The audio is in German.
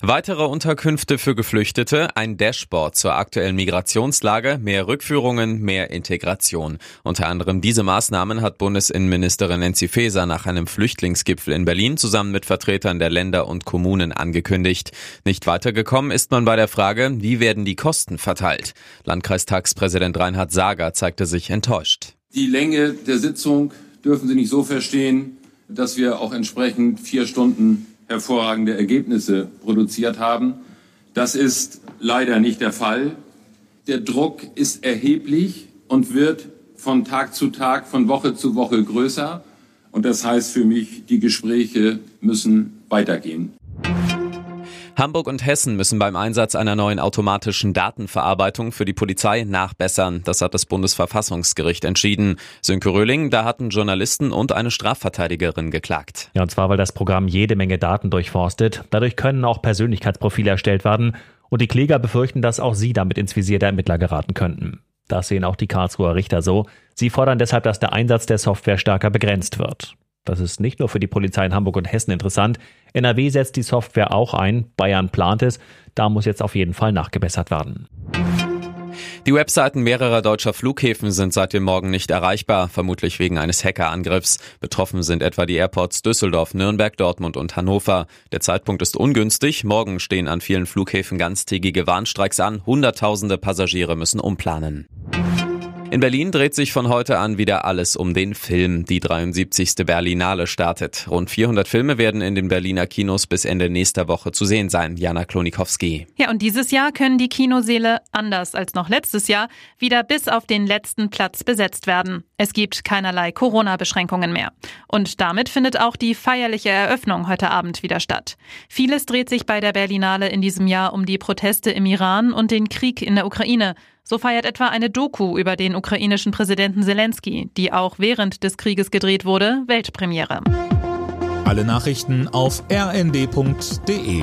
Weitere Unterkünfte für Geflüchtete, ein Dashboard zur aktuellen Migrationslage, mehr Rückführungen, mehr Integration. Unter anderem diese Maßnahmen hat Bundesinnenministerin Nancy Faeser nach einem Flüchtlingsgipfel in Berlin zusammen mit Vertretern der Länder und Kommunen angekündigt. Nicht weitergekommen ist man bei der Frage, wie werden die Kosten verteilt. Landkreistagspräsident Reinhard Sager zeigte sich enttäuscht. Die Länge der Sitzung dürfen Sie nicht so verstehen, dass wir auch entsprechend vier Stunden hervorragende Ergebnisse produziert haben. Das ist leider nicht der Fall. Der Druck ist erheblich und wird von Tag zu Tag, von Woche zu Woche größer. Und das heißt für mich, die Gespräche müssen weitergehen. Hamburg und Hessen müssen beim Einsatz einer neuen automatischen Datenverarbeitung für die Polizei nachbessern. Das hat das Bundesverfassungsgericht entschieden. Sönke Röhling, da hatten Journalisten und eine Strafverteidigerin geklagt. Ja, und zwar, weil das Programm jede Menge Daten durchforstet. Dadurch können auch Persönlichkeitsprofile erstellt werden. Und die Kläger befürchten, dass auch sie damit ins Visier der Ermittler geraten könnten. Das sehen auch die Karlsruher Richter so. Sie fordern deshalb, dass der Einsatz der Software stärker begrenzt wird. Das ist nicht nur für die Polizei in Hamburg und Hessen interessant. NRW setzt die Software auch ein, Bayern plant es. Da muss jetzt auf jeden Fall nachgebessert werden. Die Webseiten mehrerer deutscher Flughäfen sind seit dem Morgen nicht erreichbar, vermutlich wegen eines Hackerangriffs. Betroffen sind etwa die Airports Düsseldorf, Nürnberg, Dortmund und Hannover. Der Zeitpunkt ist ungünstig. Morgen stehen an vielen Flughäfen ganztägige Warnstreiks an. Hunderttausende Passagiere müssen umplanen. In Berlin dreht sich von heute an wieder alles um den Film. Die 73. Berlinale startet. Rund 400 Filme werden in den Berliner Kinos bis Ende nächster Woche zu sehen sein. Jana Klonikowski. Ja, und dieses Jahr können die Kinoseele, anders als noch letztes Jahr, wieder bis auf den letzten Platz besetzt werden. Es gibt keinerlei Corona-Beschränkungen mehr. Und damit findet auch die feierliche Eröffnung heute Abend wieder statt. Vieles dreht sich bei der Berlinale in diesem Jahr um die Proteste im Iran und den Krieg in der Ukraine. So feiert etwa eine Doku über den ukrainischen Präsidenten Zelensky, die auch während des Krieges gedreht wurde, Weltpremiere. Alle Nachrichten auf rnd.de